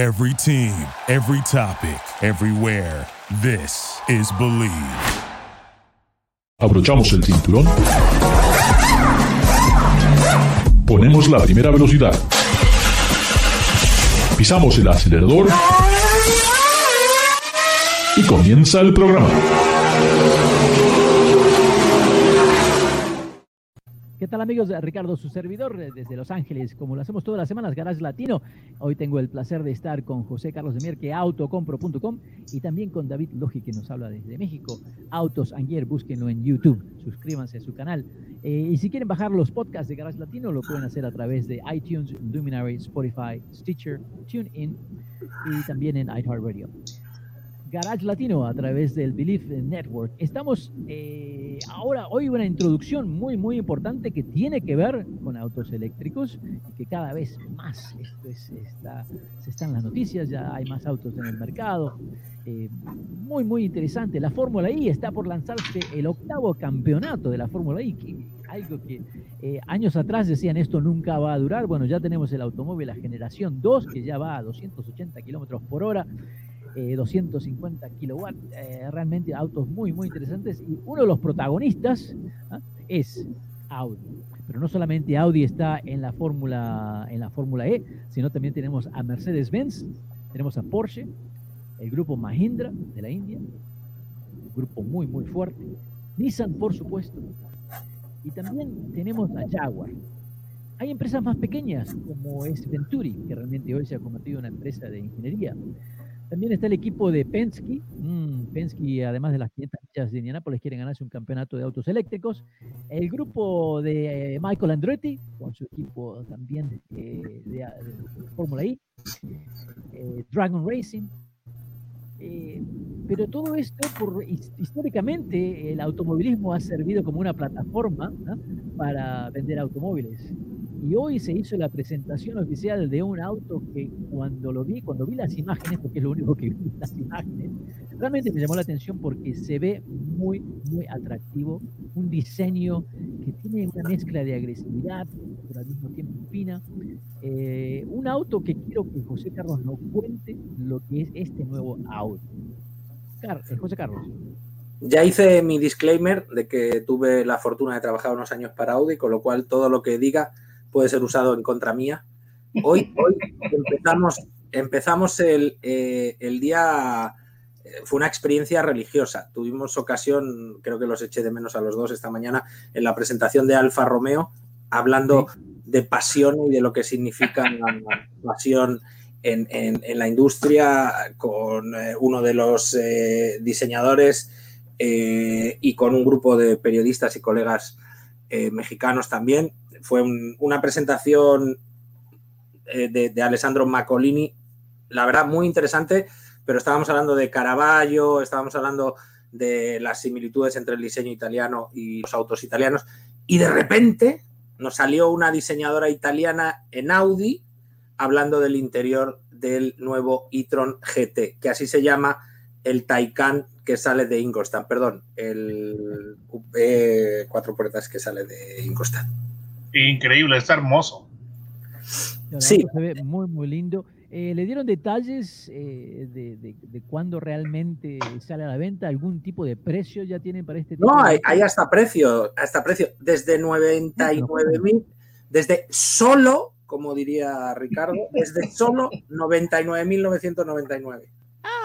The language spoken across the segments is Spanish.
Every team, every topic, everywhere. This is Believe. Abrochamos el cinturón. Ponemos la primera velocidad. Pisamos el acelerador. Y comienza el programa. ¿Qué tal amigos? Ricardo, su servidor eh, desde Los Ángeles, como lo hacemos todas las semanas, Garage Latino. Hoy tengo el placer de estar con José Carlos de Mier, que autocompro.com, y también con David Logi, que nos habla desde México. Autos Angier, búsquenlo en YouTube, suscríbanse a su canal. Eh, y si quieren bajar los podcasts de Garage Latino, lo pueden hacer a través de iTunes, Luminary, Spotify, Stitcher, TuneIn y también en iHeartRadio. Garage Latino a través del Believe Network. Estamos eh, ahora, hoy una introducción muy, muy importante que tiene que ver con autos eléctricos y que cada vez más esto es, está, se están las noticias, ya hay más autos en el mercado. Eh, muy, muy interesante. La Fórmula I está por lanzarse el octavo campeonato de la Fórmula I, algo que eh, años atrás decían esto nunca va a durar. Bueno, ya tenemos el automóvil, la generación 2, que ya va a 280 kilómetros por hora. 250 eh, kilowatts, eh, realmente autos muy, muy interesantes. Y uno de los protagonistas ¿ah? es Audi. Pero no solamente Audi está en la Fórmula en la Fórmula E, sino también tenemos a Mercedes-Benz, tenemos a Porsche, el grupo Mahindra de la India, un grupo muy, muy fuerte, Nissan, por supuesto, y también tenemos a Jaguar. Hay empresas más pequeñas, como es Venturi, que realmente hoy se ha convertido en una empresa de ingeniería. También está el equipo de Penske. Mm, Penske, además de las 500 millas de Indianápolis, quieren ganarse un campeonato de autos eléctricos. El grupo de Michael Andretti, con su equipo también de, Fórmula I. Eh, Dragon Racing. Eh, pero todo esto, por, históricamente, el automovilismo ha servido como una plataforma para vender automóviles. Y hoy se hizo la presentación oficial de un auto que cuando lo vi, cuando vi las imágenes, porque es lo único que vi las imágenes, realmente me llamó la atención porque se ve muy, muy atractivo. Un diseño que tiene una mezcla de agresividad, pero al mismo tiempo fina. Eh, un auto que quiero que José Carlos nos cuente lo que es este nuevo auto. Eh, José Carlos. Ya hice mi disclaimer de que tuve la fortuna de trabajar unos años para Audi, con lo cual todo lo que diga puede ser usado en contra mía. Hoy, hoy empezamos, empezamos el, eh, el día, eh, fue una experiencia religiosa. Tuvimos ocasión, creo que los eché de menos a los dos esta mañana, en la presentación de Alfa Romeo, hablando de pasión y de lo que significa la pasión en, en, la industria, con eh, uno de los diseñadores y con un grupo de periodistas y colegas mexicanos también. Fue una presentación eh, de, Alessandro Macolini, la verdad muy interesante, pero estábamos hablando de Caravaggio, estábamos hablando de las similitudes entre el diseño italiano y los autos italianos, y de repente nos salió una diseñadora italiana en Audi hablando del interior del nuevo e-tron GT, que así se llama el Taycan que sale de Ingolstadt, perdón, el cuatro puertas que sale de Ingolstadt. Increíble, está hermoso. Sí. Se ve muy, muy lindo. Eh, ¿Le dieron detalles eh, de, de, cuándo realmente sale a la venta? ¿Algún tipo de precio ya tienen para este tipo? No, hay, hasta precio, hasta precio. Desde 99 mil, desde solo, como diría Ricardo, desde solo 99.999.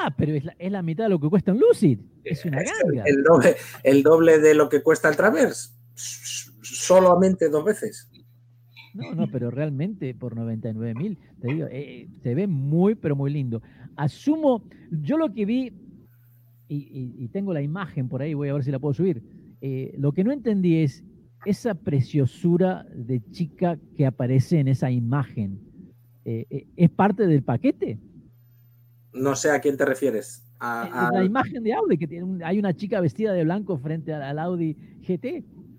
Ah, pero es la, es la, mitad de lo que cuesta un Lucid. Es una ganga. El, doble, el doble de lo que cuesta el Traverse solamente dos veces. No, no, pero realmente por 99 mil, te digo, eh, se ve muy, pero muy lindo. Asumo, yo lo que vi, y, tengo la imagen por ahí, voy a ver si la puedo subir, eh, lo que no entendí es esa preciosura de chica que aparece en esa imagen. Eh, ¿Es parte del paquete? No sé a quién te refieres. A, La imagen de Audi, que tiene hay una chica vestida de blanco frente al Audi GT.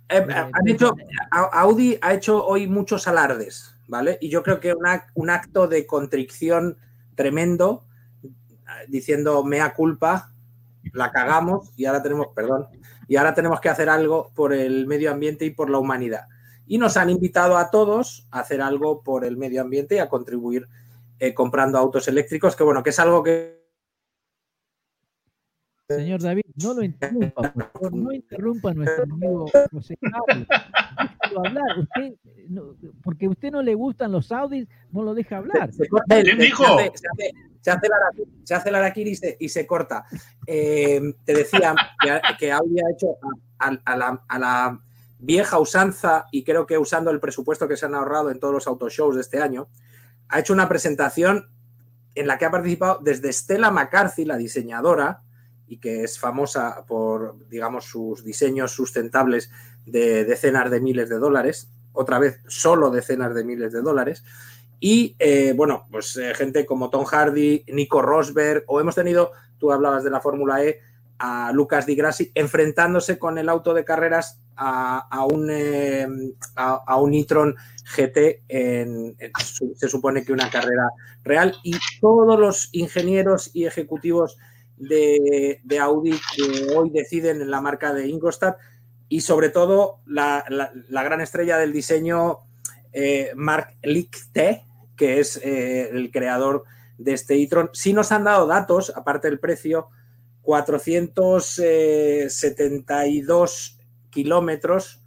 Eh, han hecho, Audi ha hecho hoy muchos alardes, ¿vale? Y yo creo que un acto de contrición tremendo, diciendo mea culpa, la cagamos y ahora tenemos, perdón, y ahora tenemos que hacer algo por el medio ambiente y por la humanidad. Y nos han invitado a todos a hacer algo por el medio ambiente y a contribuir eh, comprando autos eléctricos, que bueno, que es algo que Señor David, no lo interrumpa, por favor, no interrumpa a nuestro amigo José Carlos. Hablar. Usted, no, porque a usted no le gustan los Audis, no lo deja hablar. Se, corta él, ¿Quién se- dijo? Se hace, se hace- se hace el hace el y se, y se corta. Eh, te decía que, que Audi ha hecho a, a- a la, a la vieja usanza y creo que usando el presupuesto que se han ahorrado en todos los autoshows de este año, ha hecho una presentación en la que ha participado desde Stella McCarthy, la diseñadora, y que es famosa por, digamos, sus diseños sustentables de decenas de miles de dólares, otra vez solo decenas de miles de dólares, y eh, bueno, pues eh, gente como Tom Hardy, Nico Rosberg, o hemos tenido, tú hablabas de la Fórmula E, a Lucas Di Grassi enfrentándose con el auto de carreras a, un, eh, a, un e-tron GT, en, se supone que una carrera real, y todos los ingenieros y ejecutivos de, de Audi que hoy deciden en la marca de Ingolstadt, y sobre todo la, la- la gran estrella del diseño, eh, Mark Lichte, que es eh, el creador de este e-tron. Sí nos han dado datos, aparte del precio, 472 kilómetros,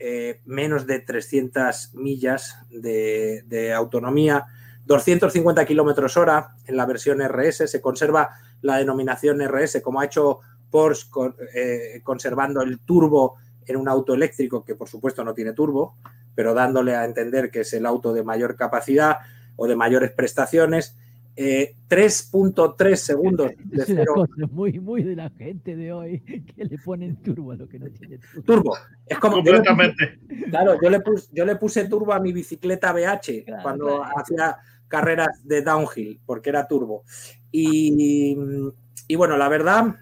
eh, menos de 300 millas de, de autonomía, 250 kilómetros hora en la versión RS, se conserva la denominación RS, como ha hecho Porsche eh, conservando el turbo en un auto eléctrico que por supuesto no tiene turbo, pero dándole a entender que es el auto de mayor capacidad o de mayores prestaciones. Eh, 3.3 segundos de cero cosa muy, muy de la gente de hoy que le ponen turbo a lo que no tiene turbo. turbo. Es como yo le puse- Completamente. Claro, yo le, puse, yo le puse turbo a mi bicicleta BH Claro, cuando claro. hacía carreras de downhill, porque era turbo. Y, y bueno, la verdad,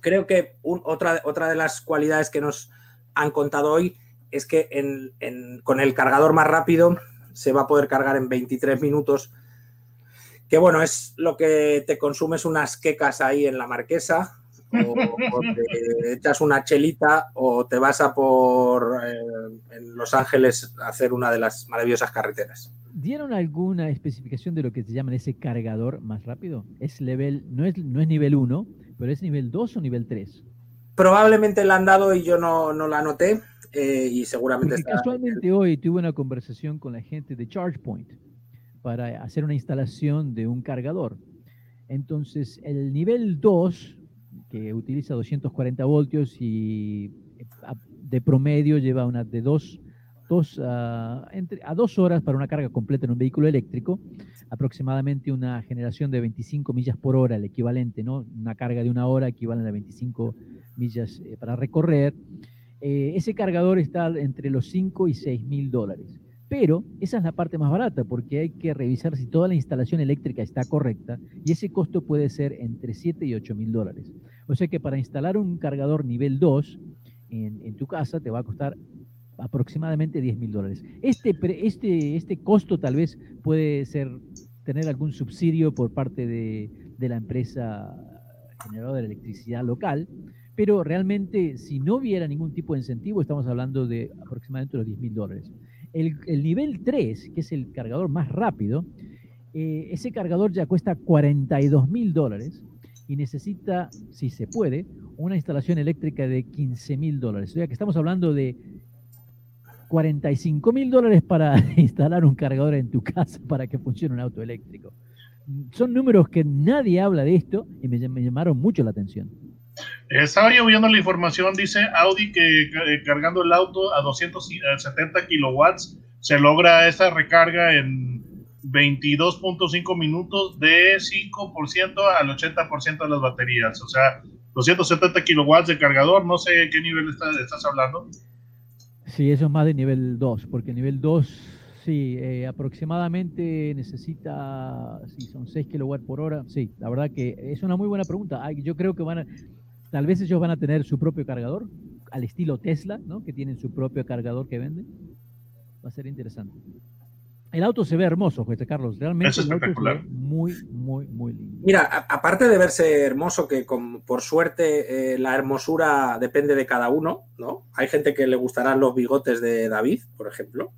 creo que un- otra, otra de las cualidades que nos han contado hoy es que en- en- con el cargador más rápido se va a poder cargar en 23 minutos, que bueno, es lo que te consumes unas quecas ahí en la marquesa. O, o te echas una chelita o te vas a por eh, en Los Ángeles a hacer una de las maravillosas carreteras. ¿Dieron alguna especificación de lo que se llama ese cargador más rápido? Es level, no es, no es nivel 1, pero es nivel 2 o nivel 3. Probablemente la han dado y yo no, no la anoté eh, y seguramente Porque está. casualmente hoy tuve una conversación con la gente de ChargePoint para hacer una instalación de un cargador. Entonces, el nivel 2, que utiliza 240 voltios y eh, de promedio lleva una de 2 dos, ah, a dos horas para una carga completa en un vehículo eléctrico, aproximadamente una generación de 25 millas por hora, el equivalente, ¿no? Una carga de una hora equivale a 25 millas eh, para recorrer. Eh, ese cargador está entre los 5 y 6 mil dólares. Pero esa es la parte más barata porque hay que revisar si toda la instalación eléctrica está correcta y ese costo puede ser entre 7 y 8 mil dólares. O sea que para instalar un cargador nivel 2 en, tu casa te va a costar aproximadamente 10 mil dólares. Este, este, este costo tal vez puede ser tener algún subsidio por parte de, de la empresa generadora de electricidad local, pero realmente si no hubiera ningún tipo de incentivo, estamos hablando de aproximadamente los 10 mil dólares. El, el nivel 3, que es el cargador más rápido, eh, ese cargador ya cuesta 42 mil dólares y necesita, si se puede, una instalación eléctrica de 15 mil dólares. O sea que estamos hablando de 45 mil dólares para instalar un cargador en tu casa para que funcione un auto eléctrico. Son números que nadie habla de esto y me llamaron mucho la atención. Estaba yo viendo la información, dice Audi que eh, cargando el auto a 270 kilowatts se logra esta recarga en 22.5 minutos de 5% al 80% de las baterías. O sea, 270 kilowatts de cargador, no sé qué nivel está- estás hablando. Sí, eso es más de nivel 2, porque nivel 2, sí, eh, aproximadamente necesita, sí, son 6 kilowatts por hora. Sí, la verdad que es una muy buena pregunta. Ay, yo creo que van a, tal vez ellos van a tener su propio cargador, al estilo Tesla, ¿no? Que tienen su propio cargador que venden. Va a ser interesante. El auto se ve hermoso, José Carlos. Realmente Es el auto se ve espectacular. muy, muy, muy lindo. Mira, a- aparte de verse hermoso, que con- por suerte eh, la hermosura depende de cada uno, ¿no? Hay gente que le gustarán los bigotes de David, por ejemplo.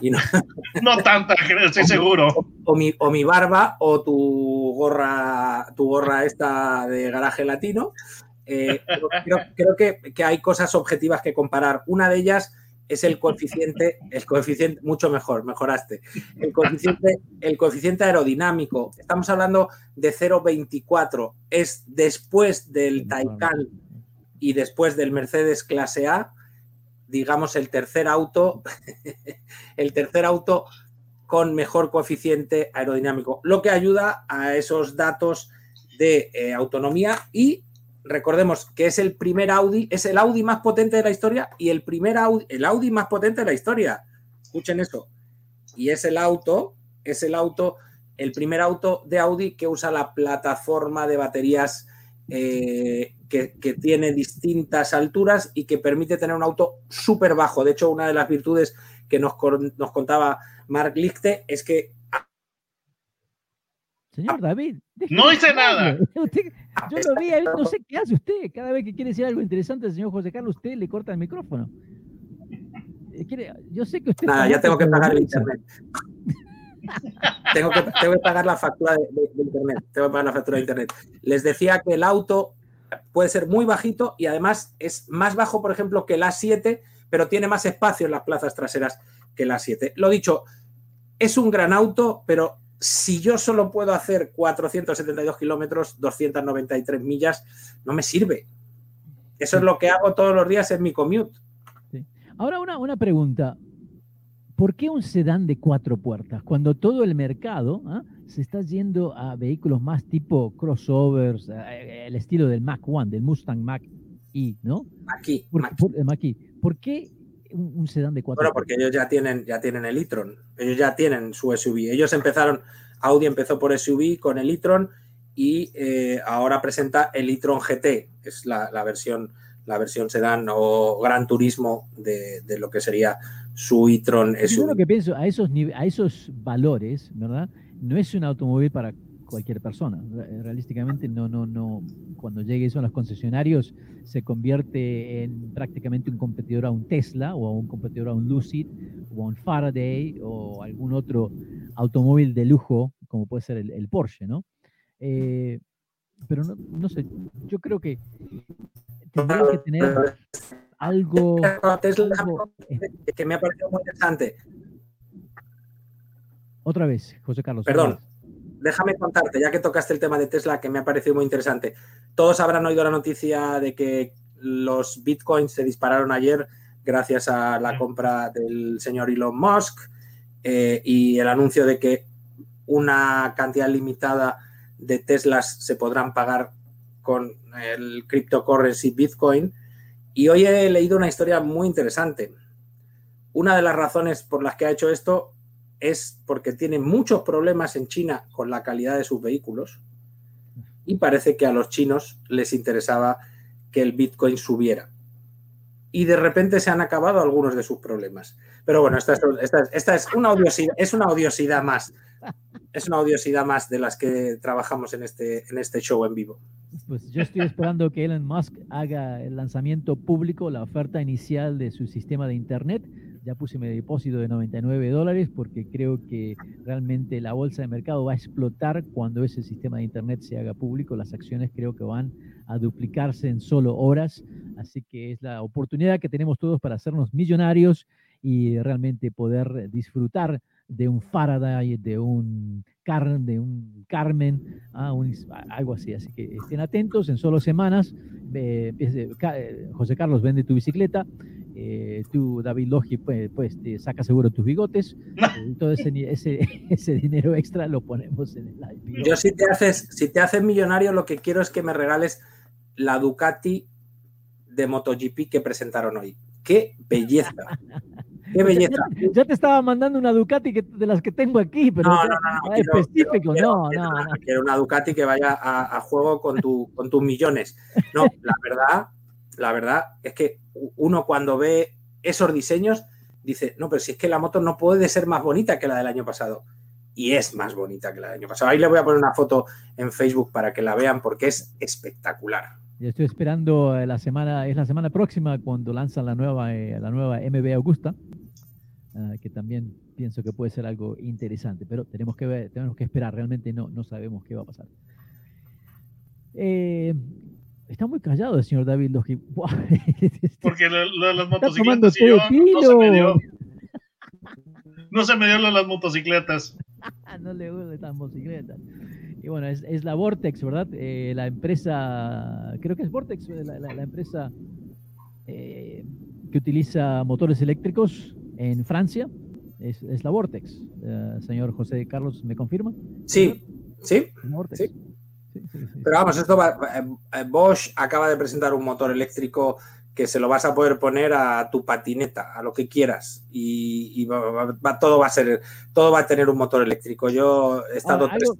Y no, No tanta, estoy seguro. o, mi, o mi barba o tu gorra, tu gorra esta de garaje latino. Eh, creo que, que hay cosas objetivas que comparar. Una de ellas es el coeficiente, el coeficiente, mucho mejor, mejoraste. El coeficiente, el coeficiente aerodinámico. Estamos hablando de 0,24. Es después del Taycan y después del Mercedes clase A, digamos el tercer auto, el tercer auto con mejor coeficiente aerodinámico, lo que ayuda a esos datos de eh, autonomía y recordemos que es el primer Audi, es el Audi más potente de la historia y el primer Audi, el Audi más potente de la historia. Escuchen eso. Y es el auto, es el auto, el primer auto de Audi que usa la plataforma de baterías eh, que, que tiene distintas alturas y que permite tener un auto súper bajo. De hecho, una de las virtudes que nos, nos contaba Mark Lichte es que Señor David. No hice nada. Usted- yo lo vi, no sé qué hace usted. Cada vez que quiere decir algo interesante, señor José Carlos, usted le corta el micrófono. Eh, quiere- yo sé que usted. nada, ya tengo que pagar el internet. tengo, que, tengo que pagar la factura de, de- de internet. Tengo que pagar la factura de internet. Les decía que el auto puede ser muy bajito y además es más bajo, por ejemplo, que el A7, pero tiene más espacio en las plazas traseras que el A7. Lo dicho, es un gran auto, pero si yo solo puedo hacer 472 kilómetros, 293 millas, no me sirve. Eso es lo que hago todos los días en mi commute. Ahora una, una pregunta. ¿Por qué un sedán de cuatro puertas? Cuando todo el mercado ¿ah? se está yendo a vehículos más tipo crossovers, eh, el estilo del Mac One, del Mustang Mac E, ¿no? Aquí, ¿Por, aquí. por- el Mach-E. ¿Por qué un, sedán de cuatro Bueno, porque ellos ya tienen, ya tienen el e-tron, ellos ya tienen su SUV. Ellos empezaron, Audi empezó por SUV con el e-tron y eh, ahora presenta el e-tron GT, es la, la versión, la versión sedán o gran turismo de, de lo que sería su e-tron Yo SUV. lo que pienso, a esos, a esos valores, ¿verdad? No es un automóvil para cualquier persona. Re- Realísticamente, no, no, no. Cuando llegue eso a los concesionarios, se convierte en prácticamente un competidor a un Tesla o a un competidor a un Lucid o a un Faraday o algún otro automóvil de lujo, como puede ser el, el Porsche, ¿no? Eh, pero no, no sé, yo creo que tendría que tener algo, Tesla, algo- que me ha parecido muy interesante. otra vez, José Carlos. Perdón. Déjame contarte, ya que tocaste el tema de Tesla, que me ha parecido muy interesante. Todos habrán oído la noticia de que los bitcoins se dispararon ayer gracias a la compra del señor Elon Musk eh, y el anuncio de que una cantidad limitada de Teslas se podrán pagar con el cryptocurrency Bitcoin. Y hoy he leído una historia muy interesante. Una de las razones por las que ha hecho esto es porque tiene muchos problemas en China con la calidad de sus vehículos y parece que a los chinos les interesaba que el Bitcoin subiera. Y de repente se han acabado algunos de sus problemas. Pero bueno, esta es, es una, odiosidad, es una odiosidad más. Es una odiosidad más de las que trabajamos en este, en este show en vivo. Pues yo estoy esperando que Elon Musk haga el lanzamiento público, la oferta inicial de su sistema de Internet. Ya puse mi depósito de 99 dólares porque creo que realmente la bolsa de mercado va a explotar cuando ese sistema de Internet se haga público. Las acciones creo que van a duplicarse en solo horas. Así que es la oportunidad que tenemos todos para hacernos millonarios y realmente poder disfrutar de un Faraday, de un, Car de un Carmen, ah, un- algo así. Así que estén atentos, en solo semanas, eh, eh, José Carlos vende tu bicicleta, eh, tú, David Logi, pues, pues te saca seguro tus bigotes, eh, y todo ese, ese, ese dinero extra lo ponemos en el IPO. Yo si te haces, si te haces millonario, lo que quiero es que me regales la Ducati de MotoGP que presentaron hoy. ¡Qué belleza! ¡Qué belleza! Ya, ya te estaba mandando una Ducati que, de las que tengo aquí, pero No, no, no, no, quiero- específico, quiero- no, quiero no, no. Quiero una Ducati que vaya a, a juego con, tu, con tus millones. No, la verdad, la verdad es que uno cuando ve esos diseños dice, no, pero si es que la moto no puede ser más bonita que la del año pasado. Y es más bonita que la del año pasado. Ahí le voy a poner una foto en Facebook para que la vean porque es espectacular. Yo estoy esperando eh, la semana, es la semana próxima cuando lanzan la nueva, eh, la nueva MB Augusta. ah, que también pienso que puede ser algo interesante, pero tenemos que tenemos que esperar, realmente no, no sabemos qué va a pasar. Eh, está muy callado el señor David Logi. Porque lo, lo de las motocicletas yo, no se me dio. No se me dio lo de las motocicletas. no le gustan las motocicletas. Y bueno, es, es la Vortex, ¿verdad? Eh, la empresa, creo que es Vortex, la, la, la empresa eh, que utiliza motores eléctricos en Francia. Es, es la Vortex. Señor José Carlos, ¿me confirma? Sí, sí. Vortex. sí. Pero vamos, esto va, eh, Bosch acaba de presentar un motor eléctrico que se lo vas a poder poner a tu patineta, a lo que quieras, y, y va, va, todo va a ser, todo va a tener un motor eléctrico. Yo he estado Ahora, algo,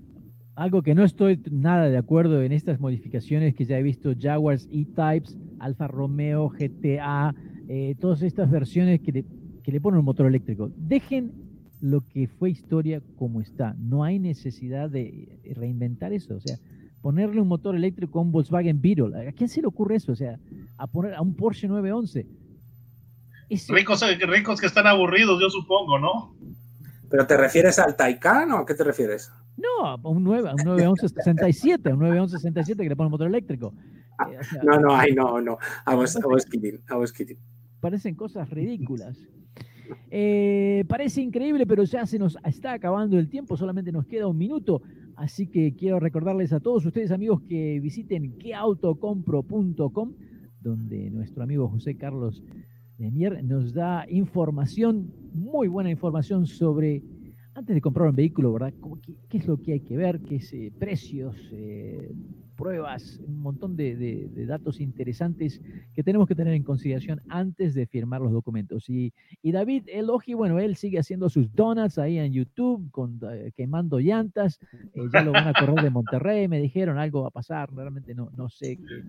algo, que no estoy nada de acuerdo en estas modificaciones que ya he visto Jaguars E-Types, Alfa Romeo, GTA, eh, todas estas versiones que que le ponen un motor eléctrico. Dejen lo que fue historia como está. No hay necesidad de reinventar eso. O sea, ponerle un motor eléctrico a un Volkswagen Beetle. ¿A quién se le ocurre eso? O sea, a poner a un Porsche 911. Eso. Ricos, ricos que están aburridos, yo supongo, ¿no? ¿Pero te refieres al Taycan o a qué te refieres? No, a un, 9, a un 911 67, a un 911 67 que le pone un motor eléctrico. Eh, o sea, no, no, ay, no, no. I was, I was kidding, I was kidding. Parecen cosas ridículas. Eh, parece increíble, pero ya se nos está acabando el tiempo, solamente nos queda un minuto. Así que quiero recordarles a todos ustedes, amigos, que visiten queautocompro.com, donde nuestro amigo José Carlos de Mier nos da información, muy buena información sobre, antes de comprar un vehículo, ¿verdad? ¿Qué, qué es lo que hay que ver? ¿Qué es eh, precios? Eh, pruebas, un montón de, de, datos interesantes que tenemos que tener en consideración antes de firmar los documentos. Y, y David Elogi, bueno, él sigue haciendo sus donuts ahí en YouTube, con, eh, quemando llantas, eh, ya lo van a correr de Monterrey, me dijeron algo va a pasar, realmente no, no sé qué,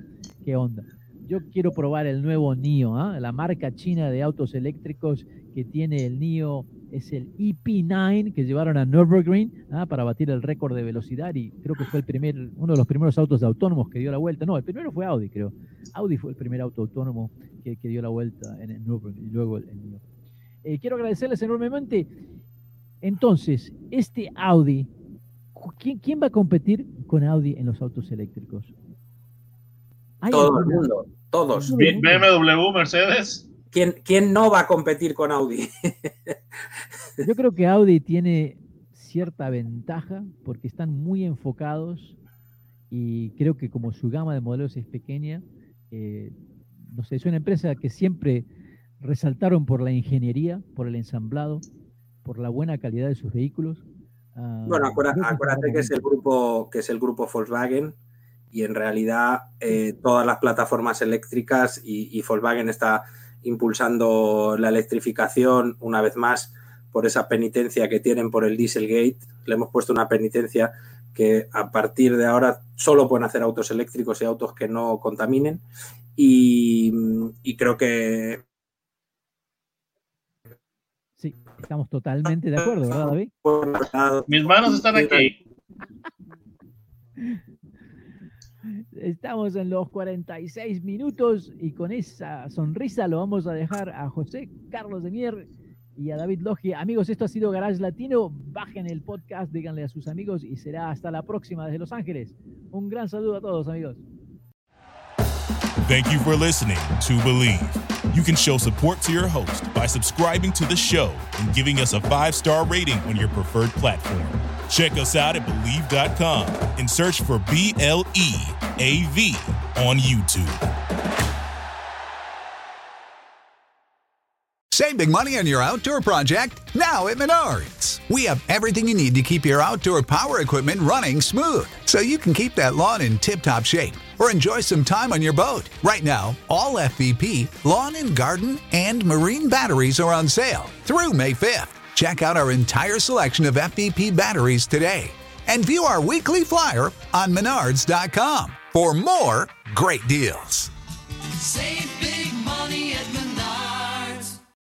qué onda. Yo quiero probar el nuevo NIO, ¿eh? la marca china de autos eléctricos que tiene el NIO es el EP9 que llevaron a Nürburgring ¿ah? para batir el récord de velocidad y creo que fue el primer, uno de los primeros autos autónomos que dio la vuelta. No, el primero fue Audi, creo. Audi fue el primer auto autónomo que, que dio la vuelta en el Nürburgring y luego el, el. Eh, quiero agradecerles enormemente. Entonces, este Audi, ¿quién, ¿quién, va a competir con Audi en los autos eléctricos? Todo el mundo, todos. BMW, Mercedes. ¿Quién, ¿Quién, no va a competir con Audi? Yo creo que Audi tiene cierta ventaja porque están muy enfocados y creo que como su gama de modelos es pequeña, eh, no sé, es una empresa que siempre resaltaron por la ingeniería, por el ensamblado, por la buena calidad de sus vehículos. Uh, bueno, acuérdate, acuérdate que es el grupo que es el grupo Volkswagen y en realidad eh, todas las plataformas eléctricas y, y Volkswagen está impulsando la electrificación una vez más por esa penitencia que tienen por el Dieselgate. Le hemos puesto una penitencia que a partir de ahora solo pueden hacer autos eléctricos y autos que no contaminen. Y, y creo que... Sí, estamos totalmente de acuerdo, ¿verdad, David? Mis manos están aquí. Estamos en los 46 minutos y con esa sonrisa lo vamos a dejar a José Carlos de Mier y a David Logi. Amigos, esto ha sido Garage Latino. Bajen el podcast, díganle a sus amigos y será hasta la próxima desde Los Ángeles. Un gran saludo a todos, amigos. Thank you for listening to Believe. You can show support to your host by subscribing to the show and giving us a five star rating on your preferred platform. Check us out at Believe.com and search for B L E A V on YouTube. Save big money on your outdoor project now at Menards. We have everything you need to keep your outdoor power equipment running smooth so you can keep that lawn in tip top shape or enjoy some time on your boat. Right now, all FVP, lawn and garden, and marine batteries are on sale through May 5th. Check out our entire selection of FVP batteries today and view our weekly flyer on menards.com for more great deals. Save